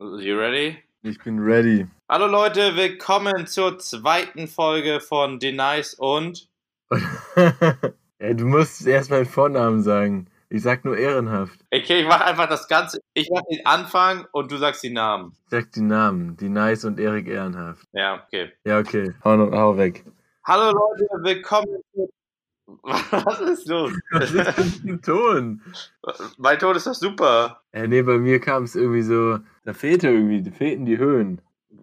You ready? Ich bin ready. Hallo Leute, willkommen zur zweiten Folge von Denies und. ja, du musst erst meinen Vornamen sagen. Ich sag nur ehrenhaft. Okay, ich mach einfach das Ganze. Ich mach den Anfang und du sagst die Namen. Ich sag die Namen. Die Nice und Erik Ehrenhaft. Ja, okay. Ja, okay. Hau, hau weg. Hallo Leute, willkommen zu. Was ist los? Was ist denn ein Ton? Mein Ton ist doch super. Äh, nee, bei mir kam es irgendwie so, da fehlte irgendwie, da fehlten die Höhen.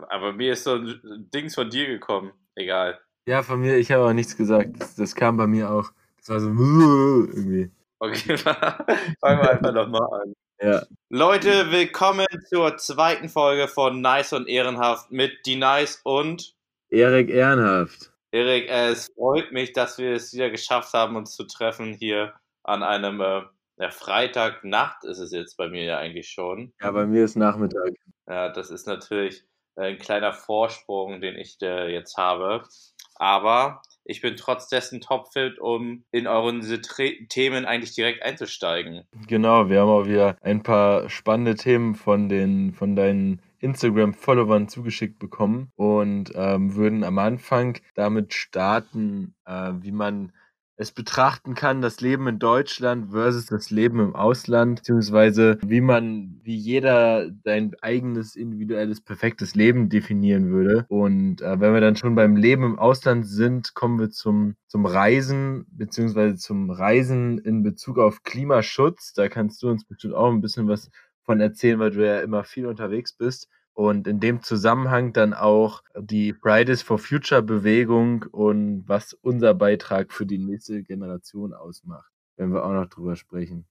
Aber mir ist so ein Dings von dir gekommen. Egal. Ja, von mir, ich habe auch nichts gesagt. Das, das kam bei mir auch. Das war so irgendwie. Okay, fangen wir einfach nochmal an. Ja. Leute, willkommen zur zweiten Folge von Nice und Ehrenhaft mit Die Nice und Erik Ehrenhaft. Erik, es freut mich, dass wir es wieder geschafft haben, uns zu treffen hier an einem äh, ja, Freitagnacht ist es jetzt bei mir ja eigentlich schon. Ja, bei mir ist Nachmittag. Ja, das ist natürlich ein kleiner Vorsprung, den ich äh, jetzt habe. Aber ich bin trotz dessen topfit, um in euren Themen eigentlich direkt einzusteigen. Genau, wir haben auch wieder ein paar spannende Themen von den von deinen Instagram-Followern zugeschickt bekommen und ähm, würden am Anfang damit starten, äh, wie man es betrachten kann, das Leben in Deutschland versus das Leben im Ausland, beziehungsweise wie man, wie jeder sein eigenes individuelles perfektes Leben definieren würde. Und äh, wenn wir dann schon beim Leben im Ausland sind, kommen wir zum, zum Reisen, beziehungsweise zum Reisen in Bezug auf Klimaschutz. Da kannst du uns bestimmt auch ein bisschen was von erzählen, weil du ja immer viel unterwegs bist. Und in dem Zusammenhang dann auch die Fridays for Future Bewegung und was unser Beitrag für die nächste Generation ausmacht, wenn wir auch noch drüber sprechen.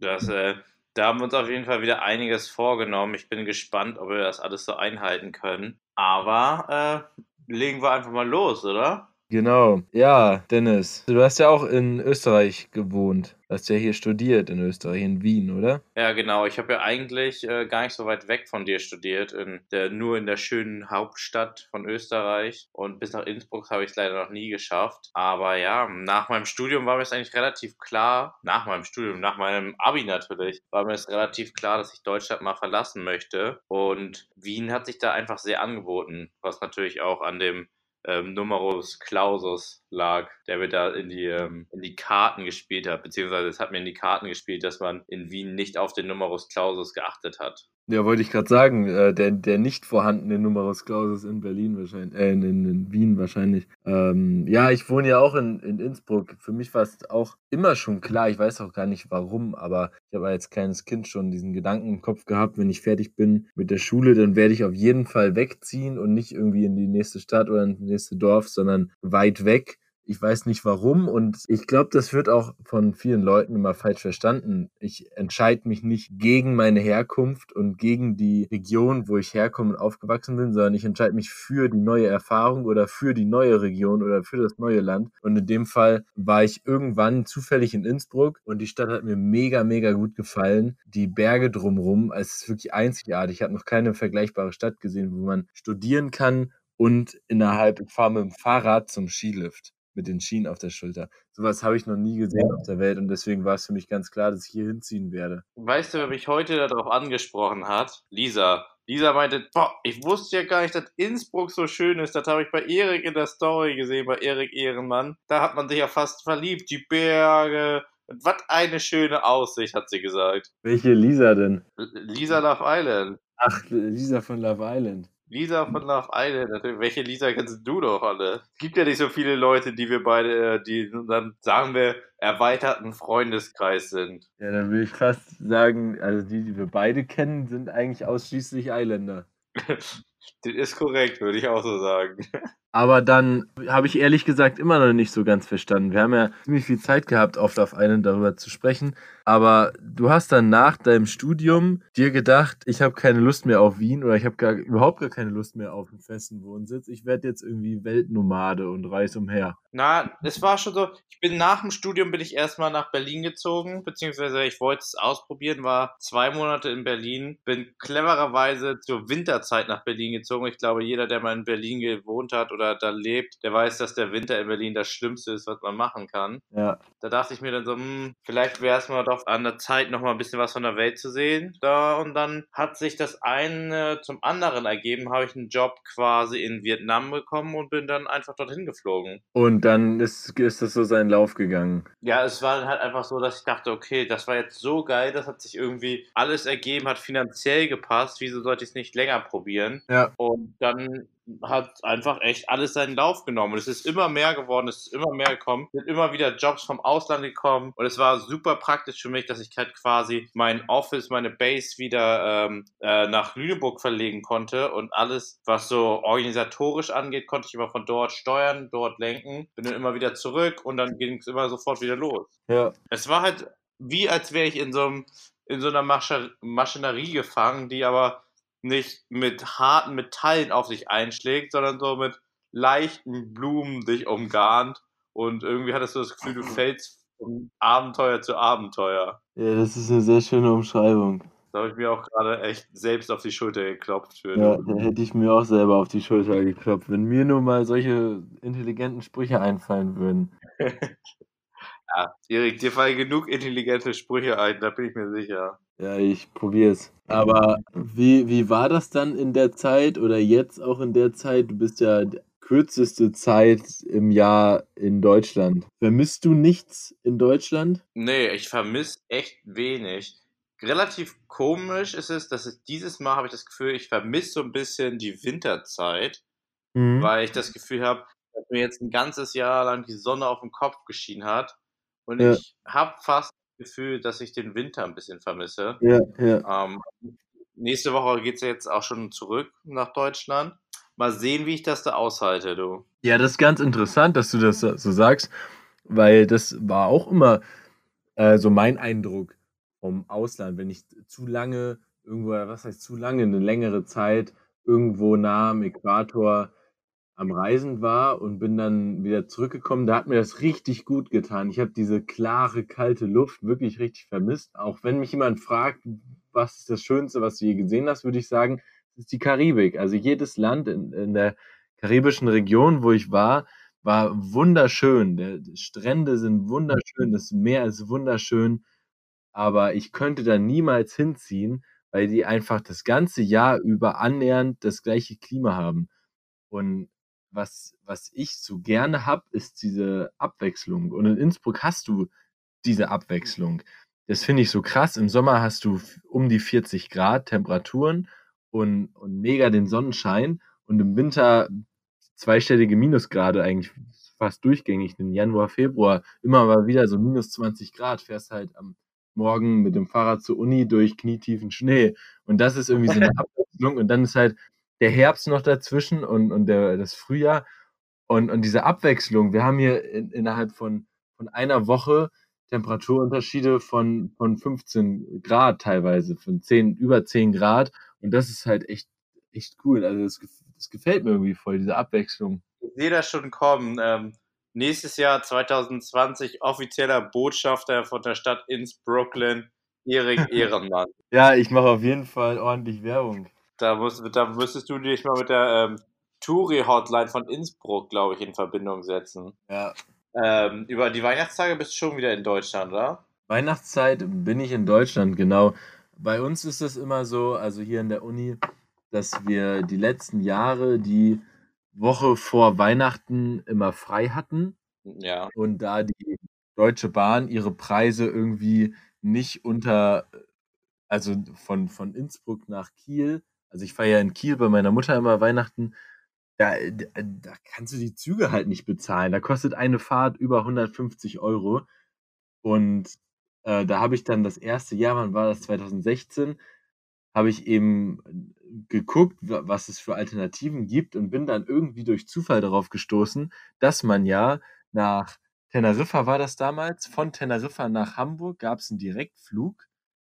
Das, äh, da haben wir uns auf jeden Fall wieder einiges vorgenommen. Ich bin gespannt, ob wir das alles so einhalten können. Aber äh, legen wir einfach mal los, oder? Genau. Ja, Dennis, du hast ja auch in Österreich gewohnt. Du hast ja hier studiert in Österreich, in Wien, oder? Ja, genau. Ich habe ja eigentlich äh, gar nicht so weit weg von dir studiert, in der, nur in der schönen Hauptstadt von Österreich. Und bis nach Innsbruck habe ich es leider noch nie geschafft. Aber ja, nach meinem Studium war mir es eigentlich relativ klar, nach meinem Studium, nach meinem Abi natürlich, war mir es relativ klar, dass ich Deutschland mal verlassen möchte. Und Wien hat sich da einfach sehr angeboten, was natürlich auch an dem ähm, Numerus Clausus lag, der mir da in die, ähm, in die Karten gespielt hat, beziehungsweise es hat mir in die Karten gespielt, dass man in Wien nicht auf den Numerus Clausus geachtet hat. Ja, wollte ich gerade sagen, äh, der, der nicht vorhandene Numerus Clausus in Berlin wahrscheinlich, äh, in, in Wien wahrscheinlich. Ähm, ja, ich wohne ja auch in, in Innsbruck. Für mich war es auch immer schon klar, ich weiß auch gar nicht warum, aber ich habe als kleines Kind schon diesen Gedanken im Kopf gehabt, wenn ich fertig bin mit der Schule, dann werde ich auf jeden Fall wegziehen und nicht irgendwie in die nächste Stadt oder ins nächste Dorf, sondern weit weg ich weiß nicht warum und ich glaube, das wird auch von vielen Leuten immer falsch verstanden. Ich entscheide mich nicht gegen meine Herkunft und gegen die Region, wo ich herkomme und aufgewachsen bin, sondern ich entscheide mich für die neue Erfahrung oder für die neue Region oder für das neue Land. Und in dem Fall war ich irgendwann zufällig in Innsbruck und die Stadt hat mir mega, mega gut gefallen. Die Berge drumherum, es ist wirklich einzigartig. Ich habe noch keine vergleichbare Stadt gesehen, wo man studieren kann und innerhalb, ich fahre mit dem Fahrrad zum Skilift mit den Schienen auf der Schulter. Sowas habe ich noch nie gesehen ja. auf der Welt und deswegen war es für mich ganz klar, dass ich hier hinziehen werde. Weißt du, wer mich heute darauf angesprochen hat? Lisa. Lisa meinte, boah, ich wusste ja gar nicht, dass Innsbruck so schön ist. Das habe ich bei Erik in der Story gesehen, bei Erik Ehrenmann. Da hat man sich ja fast verliebt. Die Berge, was eine schöne Aussicht, hat sie gesagt. Welche Lisa denn? Lisa Love Island. Ach, Lisa von Love Island. Lisa von Love Island, natürlich. Welche Lisa kennst du doch alle? Es gibt ja nicht so viele Leute, die wir beide, äh, die dann, sagen wir, erweiterten Freundeskreis sind. Ja, dann will ich fast sagen, also die, die wir beide kennen, sind eigentlich ausschließlich Eiländer. das ist korrekt, würde ich auch so sagen. Aber dann habe ich ehrlich gesagt immer noch nicht so ganz verstanden. Wir haben ja ziemlich viel Zeit gehabt, oft auf einen darüber zu sprechen. Aber du hast dann nach deinem Studium dir gedacht, ich habe keine Lust mehr auf Wien oder ich habe gar, überhaupt gar keine Lust mehr auf einen festen Wohnsitz. Ich werde jetzt irgendwie Weltnomade und reise umher. Na, es war schon so, ich bin nach dem Studium bin ich erstmal nach Berlin gezogen, beziehungsweise ich wollte es ausprobieren, war zwei Monate in Berlin, bin clevererweise zur Winterzeit nach Berlin gezogen. Ich glaube, jeder, der mal in Berlin gewohnt hat oder da lebt, der weiß, dass der Winter in Berlin das Schlimmste ist, was man machen kann. Ja. Da dachte ich mir dann so, hm, vielleicht wäre es mal doch an der Zeit, noch mal ein bisschen was von der Welt zu sehen. Da und dann hat sich das eine zum anderen ergeben, habe ich einen Job quasi in Vietnam bekommen und bin dann einfach dorthin geflogen. Und dann ist, ist das so seinen Lauf gegangen. Ja, es war halt einfach so, dass ich dachte, okay, das war jetzt so geil, das hat sich irgendwie alles ergeben, hat finanziell gepasst, wieso sollte ich es nicht länger probieren? Ja. Und dann hat einfach echt alles seinen Lauf genommen. Und es ist immer mehr geworden, es ist immer mehr gekommen, es sind immer wieder Jobs vom Ausland gekommen und es war super praktisch für mich, dass ich halt quasi mein Office, meine Base wieder ähm, äh, nach Lüneburg verlegen konnte und alles, was so organisatorisch angeht, konnte ich immer von dort steuern, dort lenken, bin dann immer wieder zurück und dann ging es immer sofort wieder los. Ja. Es war halt wie, als wäre ich in so einem in so einer Masche Maschinerie gefangen, die aber nicht mit harten Metallen auf sich einschlägt, sondern so mit leichten Blumen dich umgarnt. Und irgendwie hattest du das Gefühl, du fällst von Abenteuer zu Abenteuer. Ja, das ist eine sehr schöne Umschreibung. Da habe ich mir auch gerade echt selbst auf die Schulter geklopft für. Ja, da hätte ich mir auch selber auf die Schulter geklopft, wenn mir nur mal solche intelligenten Sprüche einfallen würden. ja, Erik, dir fallen genug intelligente Sprüche ein, da bin ich mir sicher. Ja, ich probiere es. Aber wie, wie war das dann in der Zeit oder jetzt auch in der Zeit? Du bist ja die kürzeste Zeit im Jahr in Deutschland. Vermisst du nichts in Deutschland? Nee, ich vermisse echt wenig. Relativ komisch ist es, dass es dieses Mal habe ich das Gefühl, ich vermisse so ein bisschen die Winterzeit, Mhm. weil ich das Gefühl habe, dass mir jetzt ein ganzes Jahr lang die Sonne auf den Kopf geschienen hat. Und Ja. ich habe fast Gefühl, dass ich den Winter ein bisschen vermisse. Ja, ja. Ähm, nächste Woche geht es ja jetzt auch schon zurück nach Deutschland. Mal sehen, wie ich das da aushalte, du. Ja, das ist ganz interessant, dass du das so sagst, weil das war auch immer äh, so mein Eindruck vom Ausland, wenn ich zu lange irgendwo, was heißt zu lange, eine längere Zeit irgendwo nah am Äquator am Reisen war und bin dann wieder zurückgekommen, da hat mir das richtig gut getan. Ich habe diese klare, kalte Luft wirklich richtig vermisst. Auch wenn mich jemand fragt, was ist das Schönste, was du je gesehen hast, würde ich sagen, es ist die Karibik. Also jedes Land in, in der karibischen Region, wo ich war, war wunderschön. Der, die Strände sind wunderschön, das Meer ist wunderschön, aber ich könnte da niemals hinziehen, weil die einfach das ganze Jahr über annähernd das gleiche Klima haben. Und was, was ich so gerne habe, ist diese Abwechslung. Und in Innsbruck hast du diese Abwechslung. Das finde ich so krass. Im Sommer hast du um die 40 Grad Temperaturen und, und mega den Sonnenschein. Und im Winter zweistellige Minusgrade eigentlich fast durchgängig. Den Januar, Februar immer mal wieder so minus 20 Grad. Fährst halt am Morgen mit dem Fahrrad zur Uni durch knietiefen Schnee. Und das ist irgendwie so eine Abwechslung. Und dann ist halt der Herbst noch dazwischen und, und der, das Frühjahr. Und, und diese Abwechslung, wir haben hier in, innerhalb von, von einer Woche Temperaturunterschiede von, von 15 Grad teilweise, von 10, über 10 Grad. Und das ist halt echt, echt cool. Also das, das gefällt mir irgendwie voll, diese Abwechslung. Ich sehe das schon kommen. Ähm, nächstes Jahr 2020 offizieller Botschafter von der Stadt Innsbrucklen, Erik Ehrenmann. Ja, ich mache auf jeden Fall ordentlich Werbung. Da, muss, da müsstest du dich mal mit der ähm, Touri-Hotline von Innsbruck, glaube ich, in Verbindung setzen. Ja. Ähm, über die Weihnachtstage bist du schon wieder in Deutschland, oder? Weihnachtszeit bin ich in Deutschland, genau. Bei uns ist es immer so, also hier in der Uni, dass wir die letzten Jahre die Woche vor Weihnachten immer frei hatten Ja. und da die Deutsche Bahn ihre Preise irgendwie nicht unter, also von, von Innsbruck nach Kiel, also ich fahre ja in Kiel bei meiner Mutter immer Weihnachten, da, da kannst du die Züge halt nicht bezahlen. Da kostet eine Fahrt über 150 Euro. Und äh, da habe ich dann das erste Jahr, wann war das? 2016, habe ich eben geguckt, wa- was es für Alternativen gibt und bin dann irgendwie durch Zufall darauf gestoßen, dass man ja nach Teneriffa war das damals, von Teneriffa nach Hamburg gab es einen Direktflug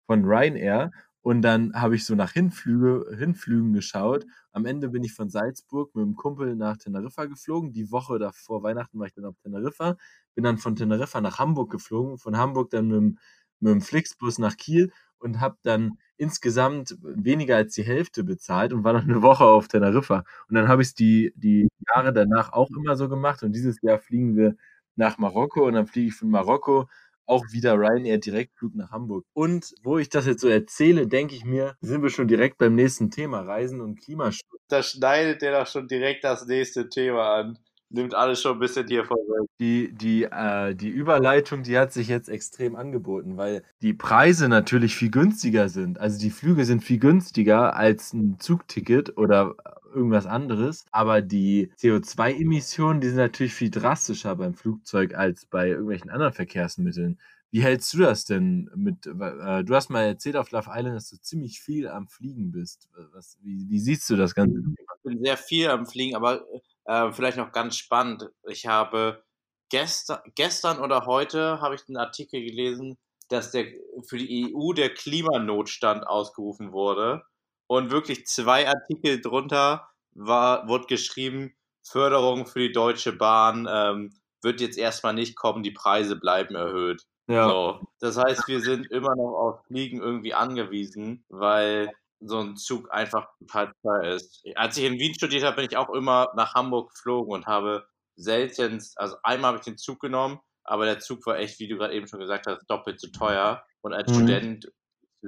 von Ryanair und dann habe ich so nach Hinflüge, Hinflügen geschaut. Am Ende bin ich von Salzburg mit einem Kumpel nach Teneriffa geflogen. Die Woche davor Weihnachten war ich dann auf Teneriffa. Bin dann von Teneriffa nach Hamburg geflogen, von Hamburg dann mit dem, mit dem Flixbus nach Kiel und habe dann insgesamt weniger als die Hälfte bezahlt und war noch eine Woche auf Teneriffa. Und dann habe ich es die, die Jahre danach auch immer so gemacht. Und dieses Jahr fliegen wir nach Marokko und dann fliege ich von Marokko auch wieder Ryanair Direktflug nach Hamburg. Und wo ich das jetzt so erzähle, denke ich mir, sind wir schon direkt beim nächsten Thema, Reisen und Klimaschutz. Da schneidet der doch schon direkt das nächste Thema an nimmt alles schon ein bisschen hier vorweg. Die, die, äh, die Überleitung, die hat sich jetzt extrem angeboten, weil die Preise natürlich viel günstiger sind. Also die Flüge sind viel günstiger als ein Zugticket oder irgendwas anderes. Aber die CO2-Emissionen, die sind natürlich viel drastischer beim Flugzeug als bei irgendwelchen anderen Verkehrsmitteln. Wie hältst du das denn mit? Äh, du hast mal erzählt auf Love Island, dass du ziemlich viel am Fliegen bist. Was, wie, wie siehst du das Ganze? Ich bin sehr viel am Fliegen, aber äh, vielleicht noch ganz spannend. Ich habe gestern, gestern oder heute habe ich einen Artikel gelesen, dass der für die EU der Klimanotstand ausgerufen wurde. Und wirklich zwei Artikel drunter war, wurde geschrieben, Förderung für die Deutsche Bahn ähm, wird jetzt erstmal nicht kommen, die Preise bleiben erhöht. Ja. So. Das heißt, wir sind immer noch auf Fliegen irgendwie angewiesen, weil so ein Zug einfach total teuer ist. Als ich in Wien studiert habe, bin ich auch immer nach Hamburg geflogen und habe selten, also einmal habe ich den Zug genommen, aber der Zug war echt, wie du gerade eben schon gesagt hast, doppelt so teuer. Und als mhm. Student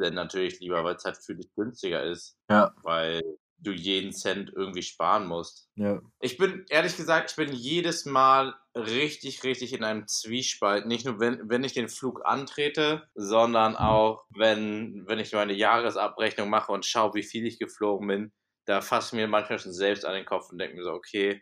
dann natürlich lieber, weil es halt für dich günstiger ist. Ja. Weil du jeden Cent irgendwie sparen musst. Ja. Ich bin, ehrlich gesagt, ich bin jedes Mal richtig, richtig in einem Zwiespalt. Nicht nur, wenn, wenn ich den Flug antrete, sondern auch, wenn, wenn ich meine Jahresabrechnung mache und schaue, wie viel ich geflogen bin. Da fasse ich mir manchmal schon selbst an den Kopf und denke mir so, okay,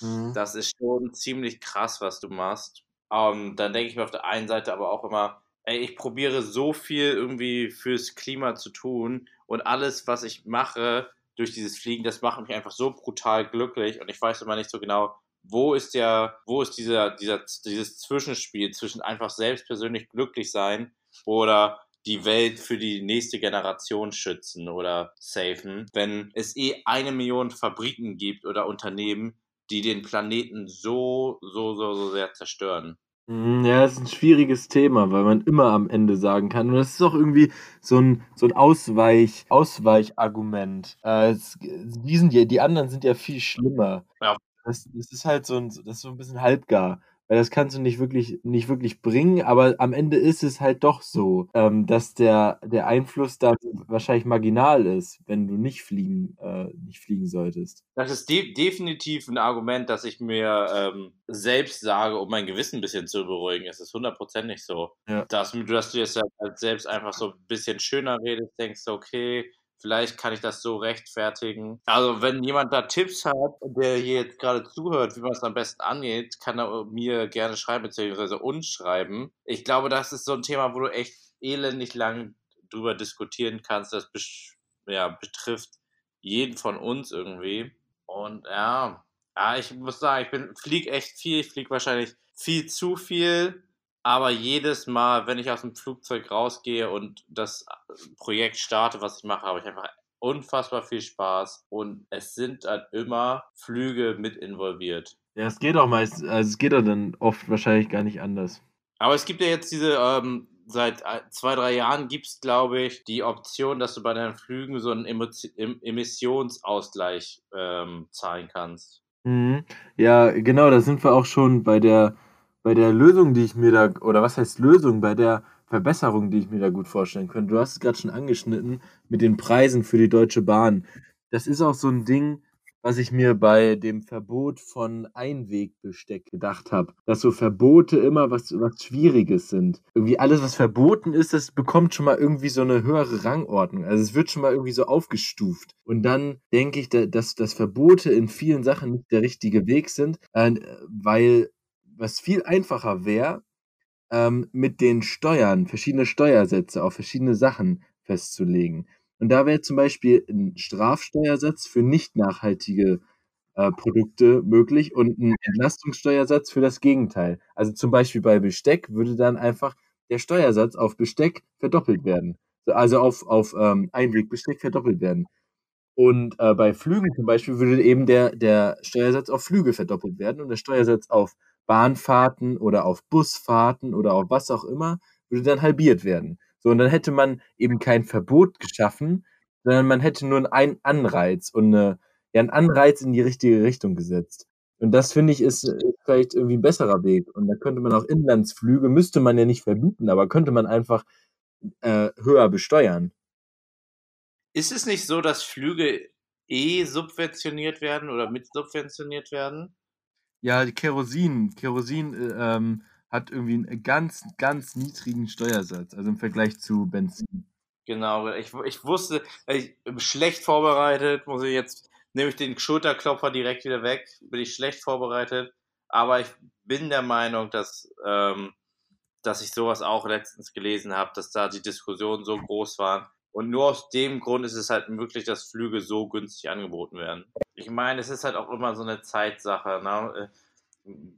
mhm. das ist schon ziemlich krass, was du machst. Um, ähm, dann denke ich mir auf der einen Seite aber auch immer, ey, ich probiere so viel irgendwie fürs Klima zu tun und alles, was ich mache, durch dieses Fliegen, das macht mich einfach so brutal glücklich und ich weiß immer nicht so genau, wo ist der, wo ist dieser, dieser, dieses Zwischenspiel zwischen einfach selbst persönlich glücklich sein oder die Welt für die nächste Generation schützen oder safen, wenn es eh eine Million Fabriken gibt oder Unternehmen, die den Planeten so, so, so, so sehr zerstören. Mhm, ja, das ist ein schwieriges Thema, weil man immer am Ende sagen kann. Und das ist auch irgendwie so ein, so ein Ausweich, Ausweichargument. Äh, es, die, sind ja, die anderen sind ja viel schlimmer. Ja. Das, das ist halt so ein, das ist so ein bisschen halbgar. Weil das kannst du nicht wirklich, nicht wirklich bringen, aber am Ende ist es halt doch so, ähm, dass der, der Einfluss da wahrscheinlich marginal ist, wenn du nicht fliegen, äh, nicht fliegen solltest. Das ist de definitiv ein Argument, das ich mir ähm, selbst sage, um mein Gewissen ein bisschen zu beruhigen. Es ist hundertprozentig so. Ja. Dass, dass du jetzt halt selbst einfach so ein bisschen schöner redest, denkst okay, Vielleicht kann ich das so rechtfertigen. Also, wenn jemand da Tipps hat, der hier jetzt gerade zuhört, wie man es am besten angeht, kann er mir gerne schreiben, beziehungsweise uns schreiben. Ich glaube, das ist so ein Thema, wo du echt elendig lang drüber diskutieren kannst. Das ja, betrifft jeden von uns irgendwie. Und ja, ja, ich muss sagen, ich bin, flieg echt viel. Ich fliege wahrscheinlich viel zu viel. Aber jedes Mal, wenn ich aus dem Flugzeug rausgehe und das Projekt starte, was ich mache, habe ich einfach unfassbar viel Spaß und es sind dann immer Flüge mit involviert. Ja, es geht auch meist, also es geht auch dann oft wahrscheinlich gar nicht anders. Aber es gibt ja jetzt diese, ähm, seit zwei, drei Jahren gibt es, glaube ich, die Option, dass du bei deinen Flügen so einen Emissionsausgleich ähm, zahlen kannst. Mhm. Ja, genau, da sind wir auch schon bei der bei der Lösung, die ich mir da, oder was heißt Lösung, bei der Verbesserung, die ich mir da gut vorstellen könnte. Du hast es gerade schon angeschnitten mit den Preisen für die Deutsche Bahn. Das ist auch so ein Ding, was ich mir bei dem Verbot von Einwegbesteck gedacht habe. Dass so Verbote immer was, was Schwieriges sind. Irgendwie alles, was verboten ist, das bekommt schon mal irgendwie so eine höhere Rangordnung. Also es wird schon mal irgendwie so aufgestuft. Und dann denke ich, dass, dass Verbote in vielen Sachen nicht der richtige Weg sind, äh, weil was viel einfacher wäre, ähm, mit den Steuern verschiedene Steuersätze auf verschiedene Sachen festzulegen. Und da wäre zum Beispiel ein Strafsteuersatz für nicht nachhaltige äh, Produkte möglich und ein Entlastungssteuersatz für das Gegenteil. Also zum Beispiel bei Besteck würde dann einfach der Steuersatz auf Besteck verdoppelt werden. Also auf, auf ähm, Einwegbesteck verdoppelt werden. Und äh, bei Flügen zum Beispiel würde eben der, der Steuersatz auf Flüge verdoppelt werden und der Steuersatz auf Bahnfahrten oder auf Busfahrten oder auf was auch immer, würde dann halbiert werden. So, und dann hätte man eben kein Verbot geschaffen, sondern man hätte nur einen Anreiz und eine, ja, einen Anreiz in die richtige Richtung gesetzt. Und das finde ich ist, ist vielleicht irgendwie ein besserer Weg. Und da könnte man auch Inlandsflüge, müsste man ja nicht verbieten, aber könnte man einfach äh, höher besteuern. Ist es nicht so, dass Flüge eh subventioniert werden oder mit subventioniert werden? Ja, Kerosin. Kerosin äh, ähm, hat irgendwie einen ganz, ganz niedrigen Steuersatz, also im Vergleich zu Benzin. Genau, ich, ich wusste, ich, schlecht vorbereitet, muss ich jetzt, nehme ich den Schulterklopfer direkt wieder weg, bin ich schlecht vorbereitet, aber ich bin der Meinung, dass, ähm, dass ich sowas auch letztens gelesen habe, dass da die Diskussionen so groß waren. Und nur aus dem Grund ist es halt möglich, dass Flüge so günstig angeboten werden. Ich meine, es ist halt auch immer so eine Zeitsache. Ne?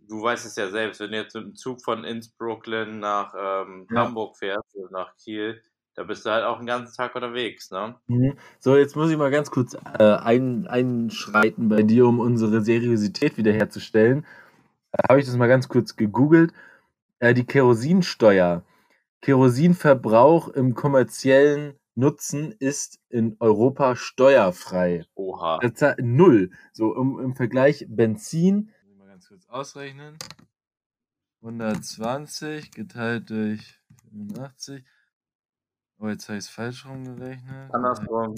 du weißt es ja selbst, wenn du jetzt mit dem Zug von Innsbruck nach ähm, ja. Hamburg fährst oder nach Kiel, da bist du halt auch einen ganzen Tag unterwegs, ne? Mhm. So, jetzt muss ich mal ganz kurz äh, ein, einschreiten bei dir, um unsere Seriosität wiederherzustellen. Da habe ich das mal ganz kurz gegoogelt. Äh, die Kerosinsteuer. Kerosinverbrauch im kommerziellen Nutzen ist in Europa steuerfrei. Oha. Null. So im, im Vergleich Benzin kurz ausrechnen. 120 geteilt durch 85. Oh, jetzt habe ich es falsch rumgerechnet. Andersrum.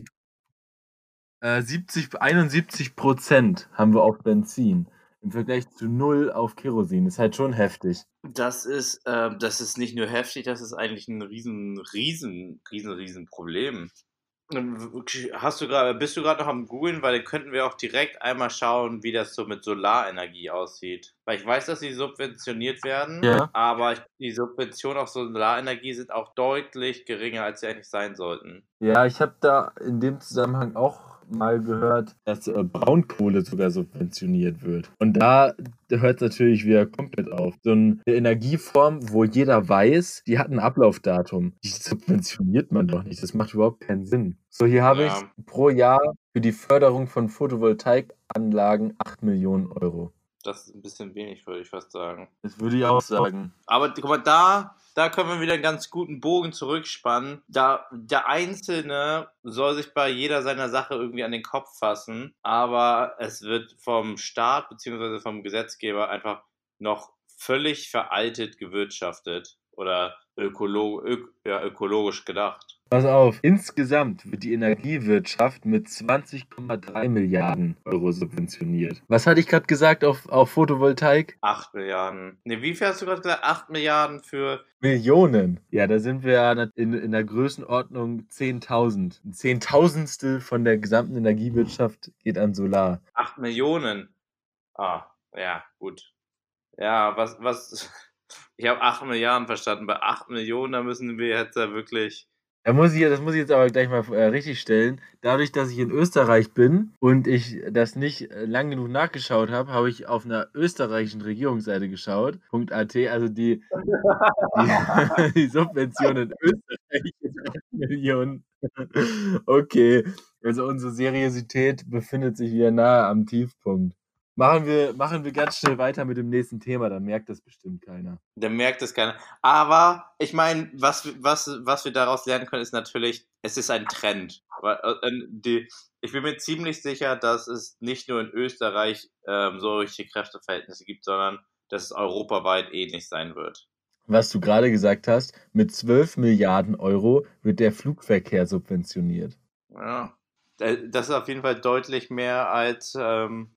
Äh, 70, 71 Prozent haben wir auf Benzin. Im Vergleich zu null auf Kerosin. Ist halt schon heftig. Das ist, äh, das ist nicht nur heftig, das ist eigentlich ein riesen, riesen, riesen, riesen Problem. Hast du gerade, bist du gerade noch am googeln, weil dann könnten wir auch direkt einmal schauen, wie das so mit Solarenergie aussieht. Weil ich weiß, dass sie subventioniert werden, ja. aber die Subventionen auf Solarenergie sind auch deutlich geringer, als sie eigentlich sein sollten. Ja, ich habe da in dem Zusammenhang auch mal gehört, dass äh, Braunkohle sogar subventioniert wird. Und da hört es natürlich wieder komplett auf. So eine Energieform, wo jeder weiß, die hat ein Ablaufdatum. Die subventioniert man doch nicht. Das macht überhaupt keinen Sinn. So, hier habe ja. ich pro Jahr für die Förderung von Photovoltaikanlagen 8 Millionen Euro. Das ist ein bisschen wenig, würde ich fast sagen. Das würde ich auch sagen. Aber guck mal, da, da können wir wieder einen ganz guten Bogen zurückspannen. Da, der Einzelne soll sich bei jeder seiner Sache irgendwie an den Kopf fassen, aber es wird vom Staat bzw. vom Gesetzgeber einfach noch völlig veraltet gewirtschaftet oder ökolo ök ja, ökologisch gedacht. Pass auf, insgesamt wird die Energiewirtschaft mit 20,3 Milliarden Euro subventioniert. Was hatte ich gerade gesagt auf, auf Photovoltaik? 8 Milliarden. Ne, wie viel hast du gerade gesagt? 8 Milliarden für. Millionen. Ja, da sind wir ja in, in der Größenordnung 10.000. Ein Zehntausendstel von der gesamten Energiewirtschaft geht an Solar. 8 Millionen. Ah, ja, gut. Ja, was, was. Ich habe 8 Milliarden verstanden. Bei 8 Millionen, da müssen wir jetzt ja wirklich da muss ich, das muss ich jetzt aber gleich mal äh, richtig stellen. Dadurch, dass ich in Österreich bin und ich das nicht äh, lang genug nachgeschaut habe, habe ich auf einer österreichischen Regierungsseite geschaut. .at, also die, die, die Subvention in Österreich ist 8 Millionen. Okay, also unsere Seriosität befindet sich wieder nahe am Tiefpunkt. Machen wir, machen wir ganz schnell weiter mit dem nächsten Thema, dann merkt das bestimmt keiner. Dann merkt das keiner. Aber ich meine, was, was, was wir daraus lernen können, ist natürlich, es ist ein Trend. Äh, ich bin mir ziemlich sicher, dass es nicht nur in Österreich ähm, solche Kräfteverhältnisse gibt, sondern dass es europaweit ähnlich sein wird. Was du gerade gesagt hast, mit 12 Milliarden Euro wird der Flugverkehr subventioniert. Ja. Äh, das ist auf jeden Fall deutlich mehr als ähm,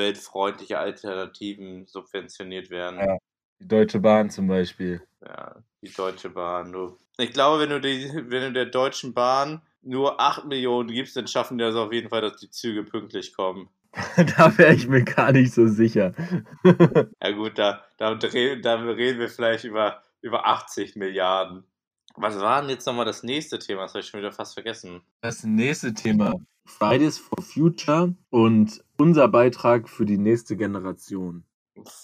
umweltfreundliche Alternativen subventioniert werden. Ja, die Deutsche Bahn zum Beispiel. Ja, die Deutsche Bahn. Du. Ich glaube, wenn du, die, wenn du der Deutschen Bahn nur 8 Millionen gibst, dann schaffen die das auf jeden Fall, dass die Züge pünktlich kommen. da wäre ich mir gar nicht so sicher. ja gut, da, da, da reden wir vielleicht über, über 80 Milliarden. Was war denn jetzt nochmal das nächste Thema? Das habe ich schon wieder fast vergessen. Das nächste Thema. Fridays for Future und unser Beitrag für die nächste Generation.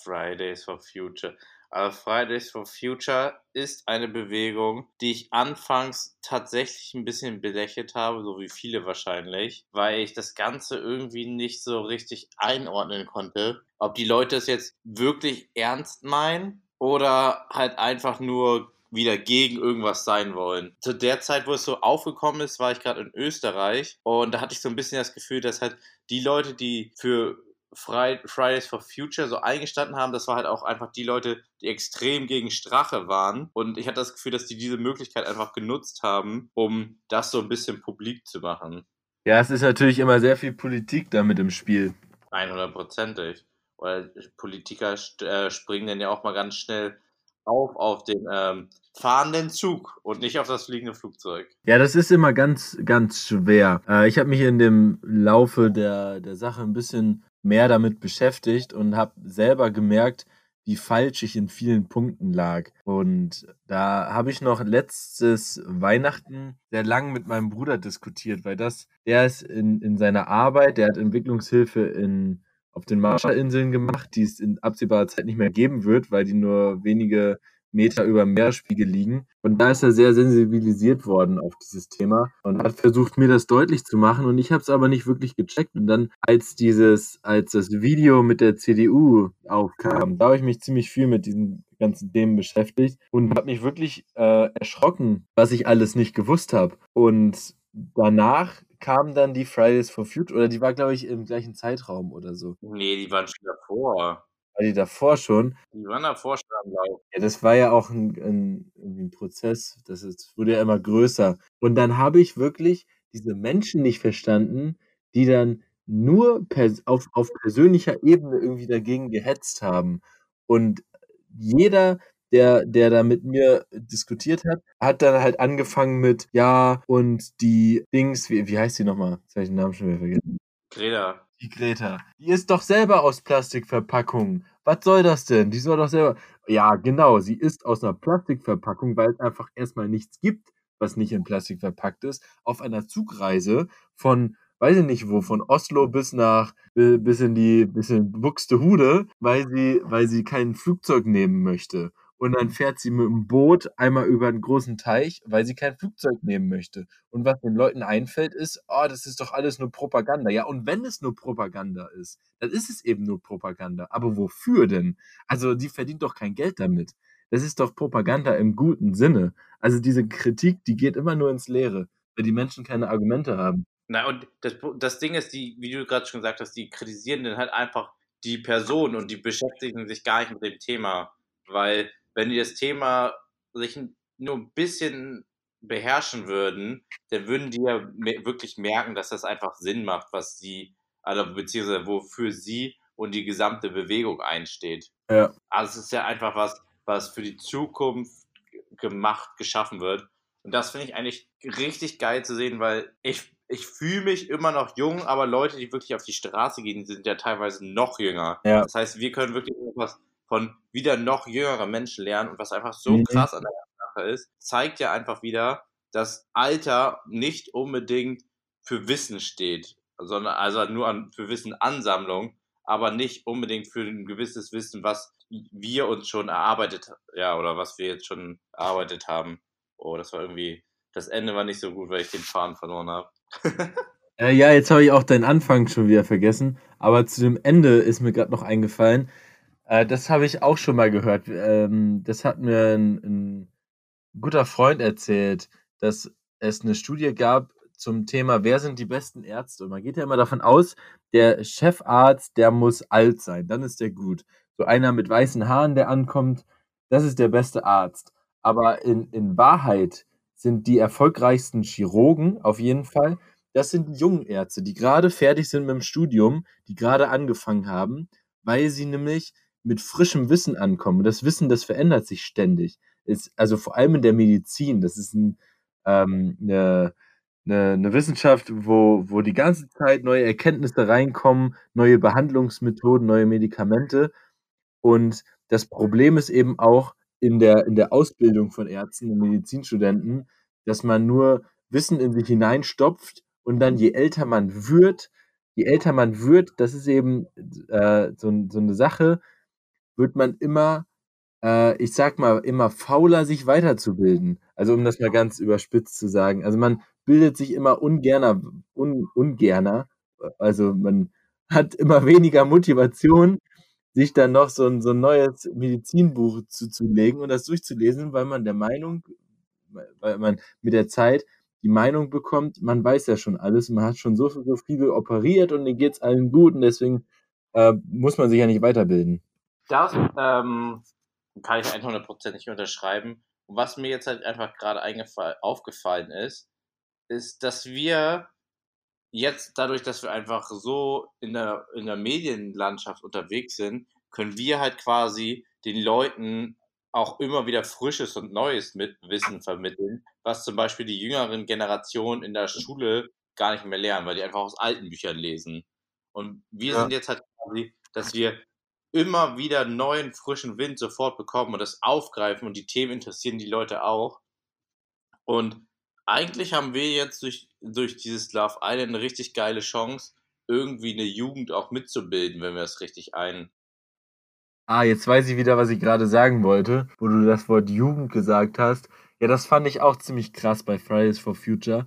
Fridays for Future. Aber Fridays for Future ist eine Bewegung, die ich anfangs tatsächlich ein bisschen belächelt habe, so wie viele wahrscheinlich, weil ich das Ganze irgendwie nicht so richtig einordnen konnte. Ob die Leute es jetzt wirklich ernst meinen oder halt einfach nur wieder gegen irgendwas sein wollen. Zu der Zeit, wo es so aufgekommen ist, war ich gerade in Österreich und da hatte ich so ein bisschen das Gefühl, dass halt die Leute, die für Fridays for Future so eingestanden haben, das war halt auch einfach die Leute, die extrem gegen Strache waren. Und ich hatte das Gefühl, dass die diese Möglichkeit einfach genutzt haben, um das so ein bisschen publik zu machen. Ja, es ist natürlich immer sehr viel Politik damit im Spiel. 100%ig. Weil Politiker äh, springen dann ja auch mal ganz schnell auf auf den ähm, fahrenden Zug und nicht auf das fliegende Flugzeug. Ja, das ist immer ganz, ganz schwer. Äh, ich habe mich in dem Laufe der, der Sache ein bisschen mehr damit beschäftigt und habe selber gemerkt, wie falsch ich in vielen Punkten lag. Und da habe ich noch letztes Weihnachten sehr lang mit meinem Bruder diskutiert, weil das, der ist in, in seiner Arbeit, der hat Entwicklungshilfe in, auf den Marshallinseln gemacht, die es in absehbarer Zeit nicht mehr geben wird, weil die nur wenige Meter über Meerspiegel liegen. Und da ist er sehr sensibilisiert worden auf dieses Thema und hat versucht, mir das deutlich zu machen. Und ich habe es aber nicht wirklich gecheckt. Und dann, als dieses, als das Video mit der CDU aufkam, da habe ich mich ziemlich viel mit diesen ganzen Themen beschäftigt und habe mich wirklich äh, erschrocken, was ich alles nicht gewusst habe. Und danach kam dann die Fridays for Future, oder die war, glaube ich, im gleichen Zeitraum oder so. Nee, die waren schon davor. War die davor schon? Die waren davor schon am Lauf. Ja, das war ja auch ein, ein, ein Prozess. Das ist, wurde ja immer größer. Und dann habe ich wirklich diese Menschen nicht verstanden, die dann nur auf, auf persönlicher Ebene irgendwie dagegen gehetzt haben. Und jeder, der, der da mit mir diskutiert hat, hat dann halt angefangen mit, ja, und die Dings, wie, wie heißt die nochmal? Jetzt habe ich den Namen schon wieder vergessen. Greta. Die Greta. Die ist doch selber aus Plastikverpackung. Was soll das denn? Die soll doch selber. Ja, genau. Sie ist aus einer Plastikverpackung, weil es einfach erstmal nichts gibt, was nicht in Plastik verpackt ist, auf einer Zugreise von, weiß ich nicht wo, von Oslo bis nach, bis in die, bis in Buxtehude, weil sie, weil sie kein Flugzeug nehmen möchte und dann fährt sie mit dem Boot einmal über einen großen Teich, weil sie kein Flugzeug nehmen möchte. Und was den Leuten einfällt, ist, oh, das ist doch alles nur Propaganda. Ja, und wenn es nur Propaganda ist, dann ist es eben nur Propaganda. Aber wofür denn? Also, die verdient doch kein Geld damit. Das ist doch Propaganda im guten Sinne. Also, diese Kritik, die geht immer nur ins Leere, weil die Menschen keine Argumente haben. Na, und das, das Ding ist, die, wie du gerade schon gesagt hast, die kritisieren dann halt einfach die Person und die beschäftigen sich gar nicht mit dem Thema. Weil wenn die das Thema sich nur ein bisschen beherrschen würden, dann würden die ja wirklich merken, dass das einfach Sinn macht, was sie, also beziehungsweise wofür sie und die gesamte Bewegung einsteht. Ja. Also es ist ja einfach was, was für die Zukunft gemacht, geschaffen wird. Und das finde ich eigentlich richtig geil zu sehen, weil ich, ich fühle mich immer noch jung, aber Leute, die wirklich auf die Straße gehen, sind ja teilweise noch jünger. Ja. Das heißt, wir können wirklich etwas von wieder noch jüngeren Menschen lernen und was einfach so mhm. krass an der Sache ist, zeigt ja einfach wieder, dass Alter nicht unbedingt für Wissen steht, sondern also nur an, für Wissenansammlung, aber nicht unbedingt für ein gewisses Wissen, was wir uns schon erarbeitet, ja, oder was wir jetzt schon erarbeitet haben. Oh, das war irgendwie, das Ende war nicht so gut, weil ich den Faden verloren habe. äh, ja, jetzt habe ich auch deinen Anfang schon wieder vergessen, aber zu dem Ende ist mir gerade noch eingefallen, äh, das habe ich auch schon mal gehört. Ähm, das hat mir ein, ein guter Freund erzählt, dass es eine Studie gab zum Thema, wer sind die besten Ärzte? Und man geht ja immer davon aus, der Chefarzt, der muss alt sein, dann ist der gut. So einer mit weißen Haaren, der ankommt, das ist der beste Arzt. Aber in, in Wahrheit sind die erfolgreichsten Chirurgen auf jeden Fall, das sind die jungen Ärzte, die gerade fertig sind mit dem Studium, die gerade angefangen haben, weil sie nämlich mit frischem Wissen ankommen. Und das Wissen, das verändert sich ständig. Ist, also vor allem in der Medizin, das ist ein, ähm, eine, eine, eine, Wissenschaft, wo, wo die ganze Zeit neue Erkenntnisse reinkommen, neue Behandlungsmethoden, neue Medikamente. Und das Problem ist eben auch in der, in der Ausbildung von Ärzten und Medizinstudenten, dass man nur Wissen in sich hineinstopft und dann je älter man wird, je älter man wird, das ist eben äh, so, so eine Sache, wird man immer, äh, ich sag mal, immer fauler, sich weiterzubilden. Also um das mal ganz überspitzt zu sagen. Also man bildet sich immer ungerner, un, ungerner. Also man hat immer weniger Motivation, sich dann noch so ein, so ein neues Medizinbuch zuzulegen und das durchzulesen, weil man der Meinung, weil man mit der Zeit die Meinung bekommt, man weiß ja schon alles, man hat schon so, so viele operiert und denen geht es allen gut und deswegen äh, muss man sich ja nicht weiterbilden. Das ähm, kann ich 100% nicht unterschreiben. Und was mir jetzt halt einfach gerade aufgefallen ist, ist, dass wir jetzt dadurch, dass wir einfach so in der, in der Medienlandschaft unterwegs sind, können wir halt quasi den Leuten auch immer wieder Frisches und Neues mit Wissen vermitteln, was zum Beispiel die jüngeren Generationen in der Schule gar nicht mehr lernen, weil die einfach aus alten Büchern lesen. Und wir ja. sind jetzt halt quasi, dass wir immer wieder neuen, frischen Wind sofort bekommen und das aufgreifen und die Themen interessieren die Leute auch. Und eigentlich haben wir jetzt durch, durch dieses Love Island eine richtig geile Chance, irgendwie eine Jugend auch mitzubilden, wenn wir es richtig ein. Ah, jetzt weiß ich wieder, was ich gerade sagen wollte, wo du das Wort Jugend gesagt hast. Ja, das fand ich auch ziemlich krass bei Fridays for Future,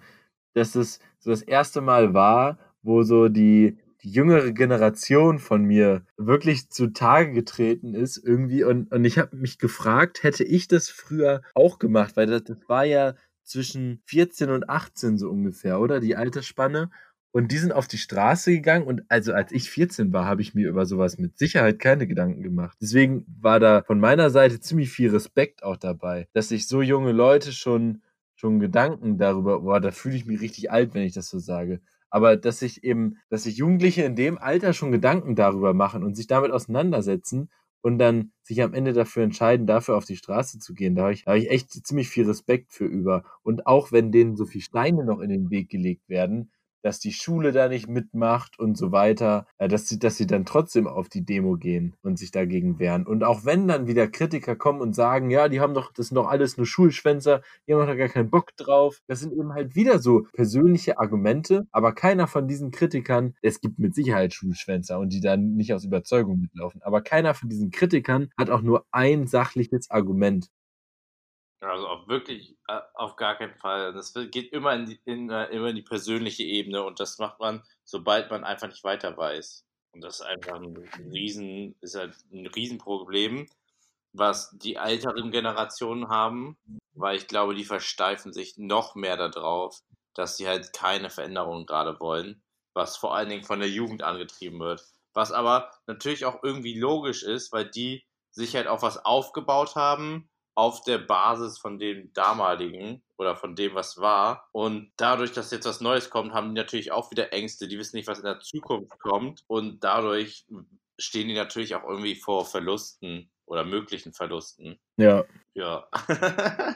dass es so das erste Mal war, wo so die, die jüngere Generation von mir wirklich zutage getreten ist irgendwie. Und, und ich habe mich gefragt, hätte ich das früher auch gemacht, weil das, das war ja zwischen 14 und 18 so ungefähr, oder? Die Altersspanne. Und die sind auf die Straße gegangen und also als ich 14 war, habe ich mir über sowas mit Sicherheit keine Gedanken gemacht. Deswegen war da von meiner Seite ziemlich viel Respekt auch dabei, dass sich so junge Leute schon schon Gedanken darüber, boah, da fühle ich mich richtig alt, wenn ich das so sage. Aber dass sich eben, dass sich Jugendliche in dem Alter schon Gedanken darüber machen und sich damit auseinandersetzen und dann sich am Ende dafür entscheiden, dafür auf die Straße zu gehen. Da habe ich, da habe ich echt ziemlich viel Respekt für über. Und auch wenn denen so viele Steine noch in den Weg gelegt werden, dass die Schule da nicht mitmacht und so weiter, äh, dass sie, dass sie dann trotzdem auf die Demo gehen und sich dagegen wehren. Und auch wenn dann wieder Kritiker kommen und sagen, ja, die haben doch, das sind doch alles nur Schulschwänzer, die haben doch gar keinen Bock drauf. Das sind eben halt wieder so persönliche Argumente, aber keiner von diesen Kritikern, es gibt mit Sicherheit Schulschwänzer und die dann nicht aus Überzeugung mitlaufen, aber keiner von diesen Kritikern hat auch nur ein sachliches Argument. Also auch wirklich äh, auf gar keinen Fall. Das geht immer in die, in, äh, immer in die persönliche Ebene und das macht man, sobald man einfach nicht weiter weiß. Und das ist einfach ein Riesen, ist halt ein Riesenproblem, was die älteren Generationen haben, weil ich glaube, die versteifen sich noch mehr darauf, dass sie halt keine Veränderungen gerade wollen, was vor allen Dingen von der Jugend angetrieben wird. Was aber natürlich auch irgendwie logisch ist, weil die sich halt auf was aufgebaut haben, auf der Basis von dem damaligen oder von dem, was war. Und dadurch, dass jetzt was Neues kommt, haben die natürlich auch wieder Ängste. Die wissen nicht, was in der Zukunft kommt. Und dadurch stehen die natürlich auch irgendwie vor Verlusten oder möglichen Verlusten. Ja. Ja.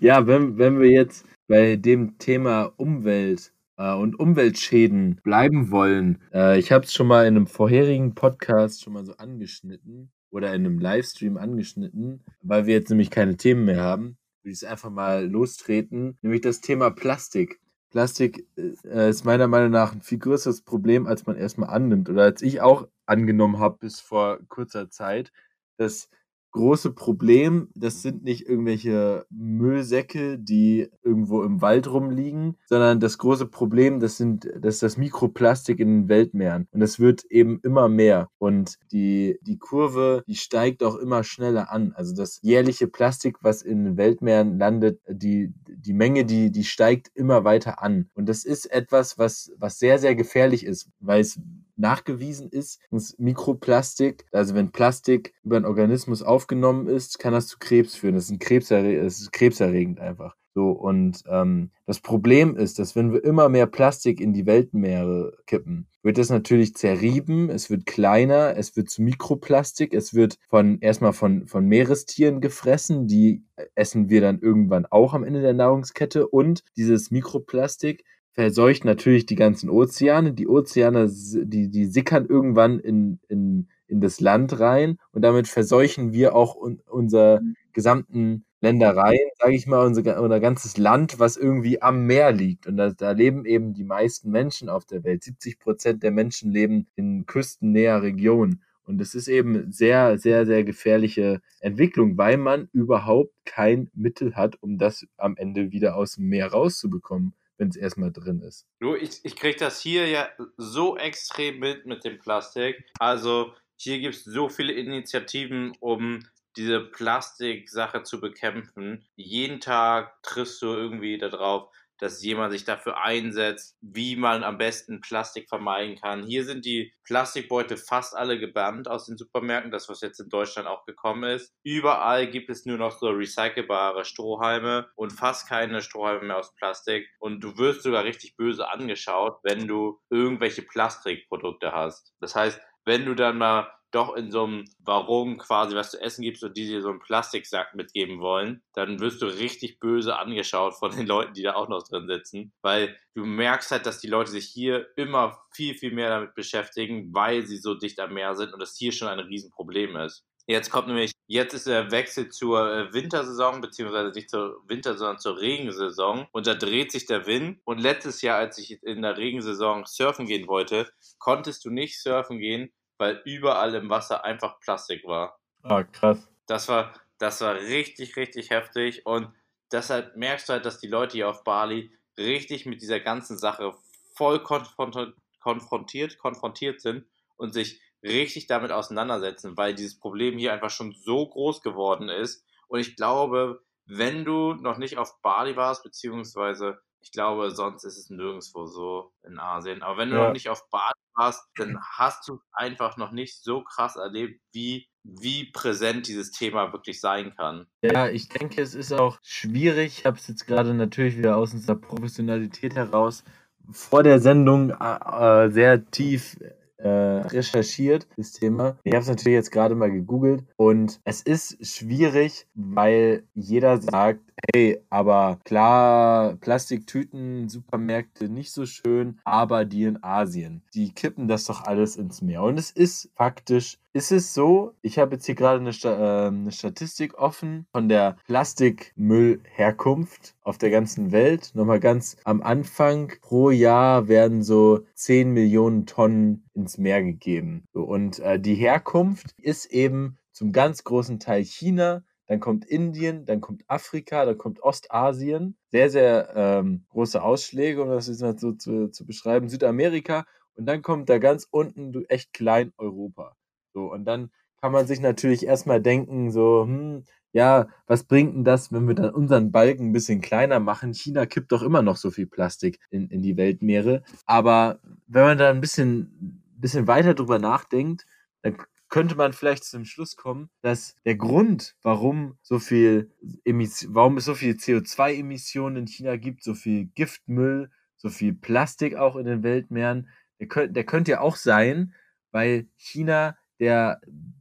ja, wenn, wenn wir jetzt bei dem Thema Umwelt äh, und Umweltschäden bleiben wollen. Äh, ich habe es schon mal in einem vorherigen Podcast schon mal so angeschnitten oder in einem Livestream angeschnitten, weil wir jetzt nämlich keine Themen mehr haben. Würde ich es einfach mal lostreten, nämlich das Thema Plastik. Plastik äh, ist meiner Meinung nach ein viel größeres Problem, als man erstmal annimmt oder als ich auch angenommen habe bis vor kurzer Zeit, dass große Problem, das sind nicht irgendwelche Müllsäcke, die irgendwo im Wald rumliegen, sondern das große Problem, das sind, das ist das Mikroplastik in den Weltmeeren. Und das wird eben immer mehr. Und die, die Kurve, die steigt auch immer schneller an. Also das jährliche Plastik, was in den Weltmeeren landet, die, die Menge, die, die steigt immer weiter an. Und das ist etwas, was, was sehr, sehr gefährlich ist, weil es nachgewiesen ist, dass Mikroplastik, also wenn Plastik über einen Organismus aufgenommen ist, kann das zu Krebs führen. Das ist, ein Krebserre das ist krebserregend einfach. So, und ähm, das Problem ist, dass wenn wir immer mehr Plastik in die Weltmeere kippen, wird das natürlich zerrieben, es wird kleiner, es wird zu Mikroplastik, es wird von erstmal von, von Meerestieren gefressen, die essen wir dann irgendwann auch am Ende der Nahrungskette und dieses Mikroplastik verseucht natürlich die ganzen Ozeane. Die Ozeane, die, die sickern irgendwann in, in, in das Land rein und damit verseuchen wir auch un, unser gesamten Ländereien, sage ich mal, unser, unser ganzes Land, was irgendwie am Meer liegt. Und da, da leben eben die meisten Menschen auf der Welt. 70 Prozent der Menschen leben in küstennäher Regionen. Und das ist eben sehr, sehr, sehr gefährliche Entwicklung, weil man überhaupt kein Mittel hat, um das am Ende wieder aus dem Meer rauszubekommen wenn es erstmal drin ist. Du, ich, ich kriege das hier ja so extrem mit mit dem Plastik. Also hier gibt es so viele Initiativen, um diese Plastiksache zu bekämpfen. Jeden Tag triffst du irgendwie darauf, dass jemand sich dafür einsetzt, wie man am besten Plastik vermeiden kann. Hier sind die Plastikbeutel fast alle gebannt aus den Supermärkten, das was jetzt in Deutschland auch gekommen ist. Überall gibt es nur noch so recycelbare Strohhalme und fast keine Strohhalme mehr aus Plastik. Und du wirst sogar richtig böse angeschaut, wenn du irgendwelche Plastikprodukte hast. Das heißt, wenn du dann mal doch in so einem Warum quasi was zu essen gibst und die dir so einen Plastiksack mitgeben wollen, dann wirst du richtig böse angeschaut von den Leuten, die da auch noch drin sitzen, weil du merkst halt, dass die Leute sich hier immer viel, viel mehr damit beschäftigen, weil sie so dicht am Meer sind und das hier schon ein Riesenproblem ist. Jetzt kommt nämlich, jetzt ist der Wechsel zur äh, Wintersaison, beziehungsweise nicht zur Winter, sondern zur Regensaison. Und da dreht sich der Wind. Und letztes Jahr, als ich in der Regensaison surfen gehen wollte, konntest du nicht surfen gehen, weil überall im Wasser einfach Plastik war. Ah, krass. Das war, das war richtig, richtig heftig und deshalb merkst du halt, dass die Leute hier auf Bali richtig mit dieser ganzen Sache voll konfrontiert, konfrontiert sind und sich richtig damit auseinandersetzen, weil dieses Problem hier einfach schon so groß geworden ist. Und ich glaube, wenn du noch nicht auf Bali warst, beziehungsweise ich glaube, sonst ist es nirgendwo so in Asien. Aber wenn du ja. noch nicht auf Bali warst, dann hast du einfach noch nicht so krass erlebt, wie, wie präsent dieses Thema wirklich sein kann. Ja, ich denke, es ist auch schwierig. Ich habe es jetzt gerade natürlich wieder aus unserer Professionalität heraus vor der Sendung äh, äh sehr tief äh, recherchiert, das Thema. Ich habe es natürlich jetzt gerade mal gegoogelt und es ist schwierig, weil jeder sagt, hey, aber klar, Plastiktüten, Supermärkte nicht so schön, aber die in Asien, die kippen das doch alles ins Meer. Und es ist faktisch ist es so, ich habe jetzt hier gerade eine, Sta äh, eine, Statistik offen von der Plastikmüllherkunft auf der ganzen Welt. Nochmal ganz am Anfang. Pro Jahr werden so 10 Millionen Tonnen ins Meer gegeben. Und äh, die Herkunft ist eben zum ganz großen Teil China, dann kommt Indien, dann kommt Afrika, dann kommt Ostasien. Sehr, sehr ähm, große Ausschläge, um das jetzt mal so zu, zu beschreiben. Südamerika und dann kommt da ganz unten echt klein Europa. So, und dann kann man sich natürlich erstmal denken, so, hm, ja, was bringt denn das, wenn wir dann unseren Balken ein bisschen kleiner machen? China kippt doch immer noch so viel Plastik in, in die Weltmeere. Aber wenn man da ein bisschen, bisschen weiter drüber nachdenkt, dann könnte man vielleicht zum Schluss kommen, dass der Grund, warum so viel warum es so viel CO2-Emissionen in China gibt, so viel Giftmüll, so viel Plastik auch in den Weltmeeren, der, könnte, der könnte ja auch sein, weil China der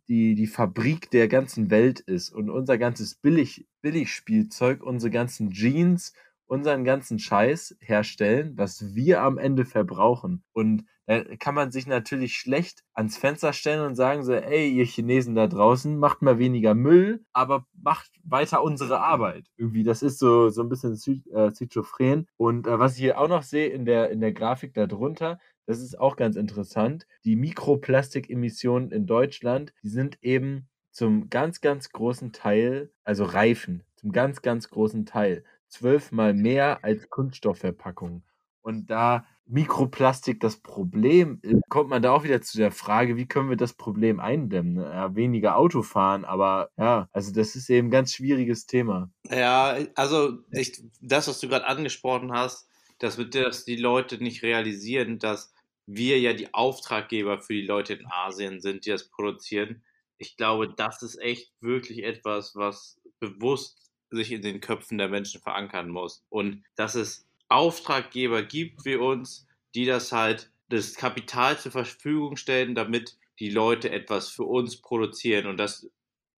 die, die Fabrik der ganzen Welt ist und unser ganzes Billig, Billigspielzeug, unsere ganzen Jeans, unseren ganzen Scheiß herstellen, was wir am Ende verbrauchen. Und da kann man sich natürlich schlecht ans Fenster stellen und sagen so, ey, ihr Chinesen da draußen, macht mal weniger Müll, aber macht weiter unsere Arbeit. Irgendwie, das ist so, so ein bisschen äh, schizophren. Und äh, was ich hier auch noch sehe in der, in der Grafik darunter, das ist auch ganz interessant. Die Mikroplastikemissionen in Deutschland, die sind eben zum ganz, ganz großen Teil, also Reifen, zum ganz, ganz großen Teil, zwölfmal mehr als Kunststoffverpackungen. Und da Mikroplastik das Problem ist, kommt man da auch wieder zu der Frage, wie können wir das Problem eindämmen? Ja, weniger Auto fahren, aber ja, also das ist eben ein ganz schwieriges Thema. Ja, also ich, das, was du gerade angesprochen hast, dass, dass die Leute nicht realisieren, dass wir ja die Auftraggeber für die Leute in Asien sind, die das produzieren. Ich glaube, das ist echt wirklich etwas, was bewusst sich in den Köpfen der Menschen verankern muss. Und dass es Auftraggeber gibt wie uns, die das halt das Kapital zur Verfügung stellen, damit die Leute etwas für uns produzieren. Und das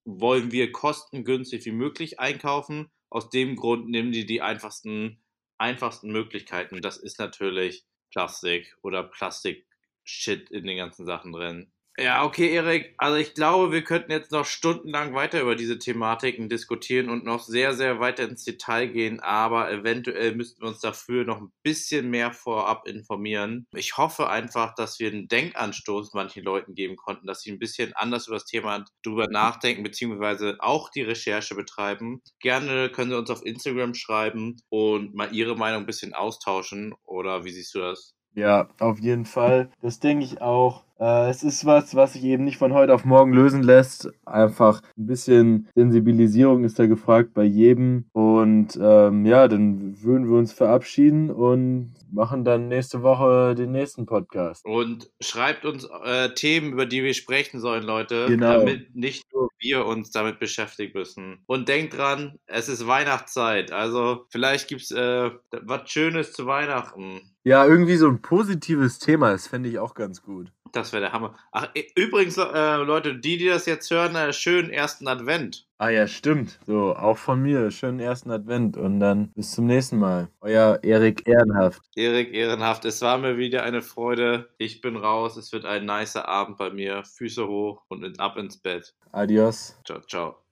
wollen wir kostengünstig wie möglich einkaufen. Aus dem Grund nehmen die die einfachsten einfachsten Möglichkeiten. Das ist natürlich Plastik oder Plastik-Shit in den ganzen Sachen drin. Ja, okay, Erik. Also ich glaube, wir könnten jetzt noch stundenlang weiter über diese Thematiken diskutieren und noch sehr, sehr weiter ins Detail gehen, aber eventuell müssten wir uns dafür noch ein bisschen mehr vorab informieren. Ich hoffe einfach, dass wir einen Denkanstoß manchen Leuten geben konnten, dass sie ein bisschen anders über das Thema drüber nachdenken, beziehungsweise auch die Recherche betreiben. Gerne können Sie uns auf Instagram schreiben und mal Ihre Meinung ein bisschen austauschen. Oder wie siehst du das? Ja, auf jeden Fall. Das denke ich auch. Äh, es ist was, was sich eben nicht von heute auf morgen lösen lässt. Einfach ein bisschen Sensibilisierung ist da gefragt bei jedem. Und ähm, ja, dann würden wir uns verabschieden und machen dann nächste Woche den nächsten Podcast. Und schreibt uns äh, Themen, über die wir sprechen sollen, Leute. Genau. Damit nicht nur wir uns damit beschäftigen müssen. Und denkt dran, es ist Weihnachtszeit. Also vielleicht gibt es äh, was Schönes zu Weihnachten. Ja, irgendwie so ein positives Thema, das fände ich auch ganz gut. Das wäre der Hammer. Ach, übrigens, äh, Leute, die, die das jetzt hören, äh, schönen ersten Advent. Ah ja, stimmt. So, auch von mir. Schönen ersten Advent und dann bis zum nächsten Mal. Euer Erik Ehrenhaft. Erik Ehrenhaft, es war mir wieder eine Freude. Ich bin raus. Es wird ein nicer Abend bei mir. Füße hoch und ab ins Bett. Adios. Ciao, ciao.